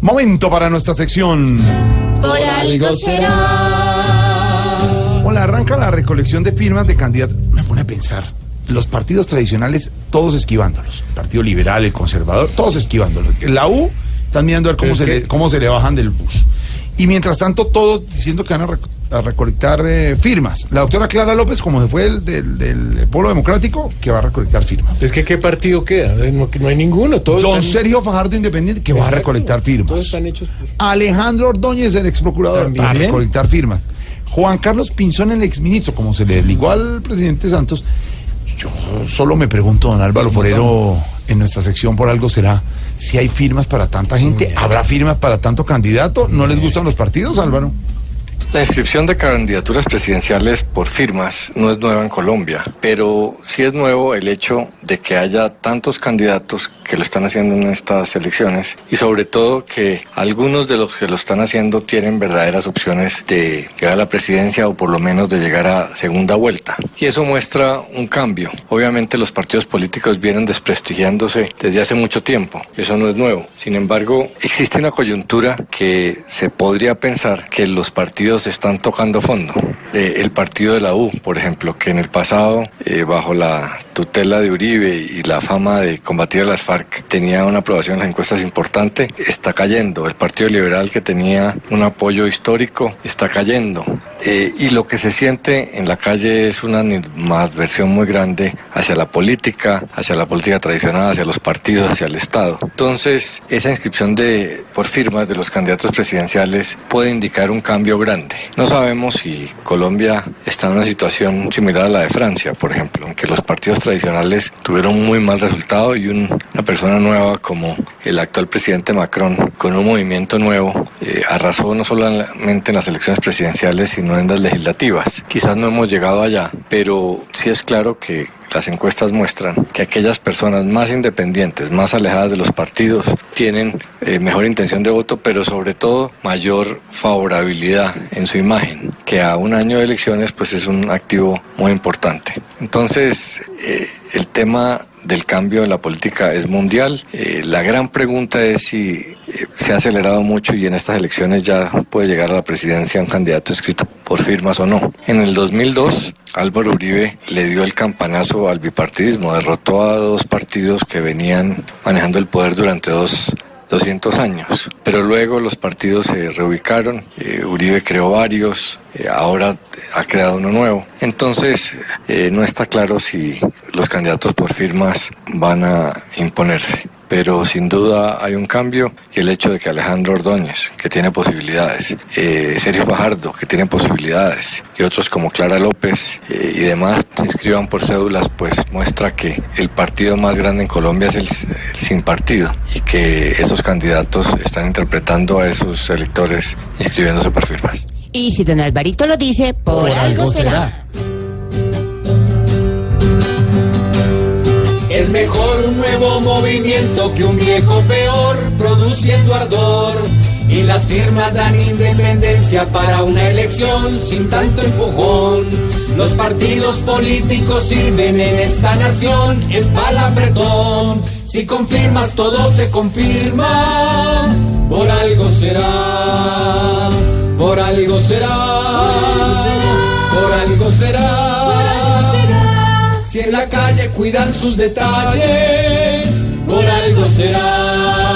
Momento para nuestra sección. Por algo será. Hola, arranca la recolección de firmas de candidatos. Me pone a pensar. Los partidos tradicionales, todos esquivándolos. El Partido Liberal, el Conservador, todos esquivándolos. La U están mirando a ver cómo, se, le, cómo se le bajan del bus. Y mientras tanto, todos diciendo que van a, a recolectar eh, firmas. La doctora Clara López, como se fue del, del, del Polo Democrático, que va a recolectar firmas. Es que ¿qué partido queda? No, no hay ninguno. Todos Don están- Sergio Fajardo Independiente, que va a recolectar firmas. Todos están hechos por... Alejandro Ordóñez, el ex procurador, También. para recolectar firmas. Juan Carlos Pinzón, el exministro, como se le desligó al presidente Santos. Yo solo me pregunto, don Álvaro Forero, en nuestra sección por algo será, si hay firmas para tanta gente, ¿habrá firmas para tanto candidato? ¿No les gustan los partidos, Álvaro? La inscripción de candidaturas presidenciales por firmas no es nueva en Colombia, pero sí es nuevo el hecho de que haya tantos candidatos que lo están haciendo en estas elecciones y sobre todo que algunos de los que lo están haciendo tienen verdaderas opciones de llegar a la presidencia o por lo menos de llegar a segunda vuelta. Y eso muestra un cambio. Obviamente los partidos políticos vienen desprestigiándose desde hace mucho tiempo. Eso no es nuevo. Sin embargo, existe una coyuntura que se podría pensar que los partidos están tocando fondo. Eh, el partido de la U, por ejemplo, que en el pasado, eh, bajo la tutela de Uribe y la fama de combatir a las FARC, tenía una aprobación en las encuestas importante, está cayendo. El Partido Liberal, que tenía un apoyo histórico, está cayendo. Eh, y lo que se siente en la calle es una animadversión muy grande hacia la política, hacia la política tradicional, hacia los partidos, hacia el Estado. Entonces, esa inscripción de por firmas de los candidatos presidenciales puede indicar un cambio grande. No sabemos si Colombia está en una situación similar a la de Francia, por ejemplo, en que los partidos tradicionales tuvieron muy mal resultado y un- una persona nueva como el actual presidente Macron, con un movimiento nuevo, eh, arrasó no solamente en las elecciones presidenciales, sino en las legislativas. Quizás no hemos llegado allá, pero sí es claro que las encuestas muestran que aquellas personas más independientes, más alejadas de los partidos, tienen eh, mejor intención de voto, pero sobre todo mayor favorabilidad en su imagen, que a un año de elecciones pues es un activo muy importante. Entonces, eh, el tema del cambio en la política es mundial. La gran pregunta es si se ha acelerado mucho y en estas elecciones ya puede llegar a la presidencia un candidato escrito por firmas o no. En el 2002, Álvaro Uribe le dio el campanazo al bipartidismo, derrotó a dos partidos que venían manejando el poder durante dos 200 años. Pero luego los partidos se reubicaron, eh, Uribe creó varios, eh, ahora ha creado uno nuevo. Entonces, eh, no está claro si los candidatos por firmas van a imponerse. Pero sin duda hay un cambio y el hecho de que Alejandro Ordóñez, que tiene posibilidades, eh, Sergio Fajardo, que tiene posibilidades, y otros como Clara López eh, y demás se inscriban por cédulas, pues muestra que el partido más grande en Colombia es el, el sin partido y que esos candidatos están interpretando a esos electores inscribiéndose por firmas. Y si don Alvarito lo dice, por, algo será. Es mejor movimiento que un viejo peor, produciendo ardor. Y las firmas dan independencia para una elección sin tanto empujón. Los partidos políticos sirven en esta nación, es palabretón. Si confirmas todo se confirma, por algo será, por algo será, por algo será. Si en la calle cuidan sus detalles, algo será.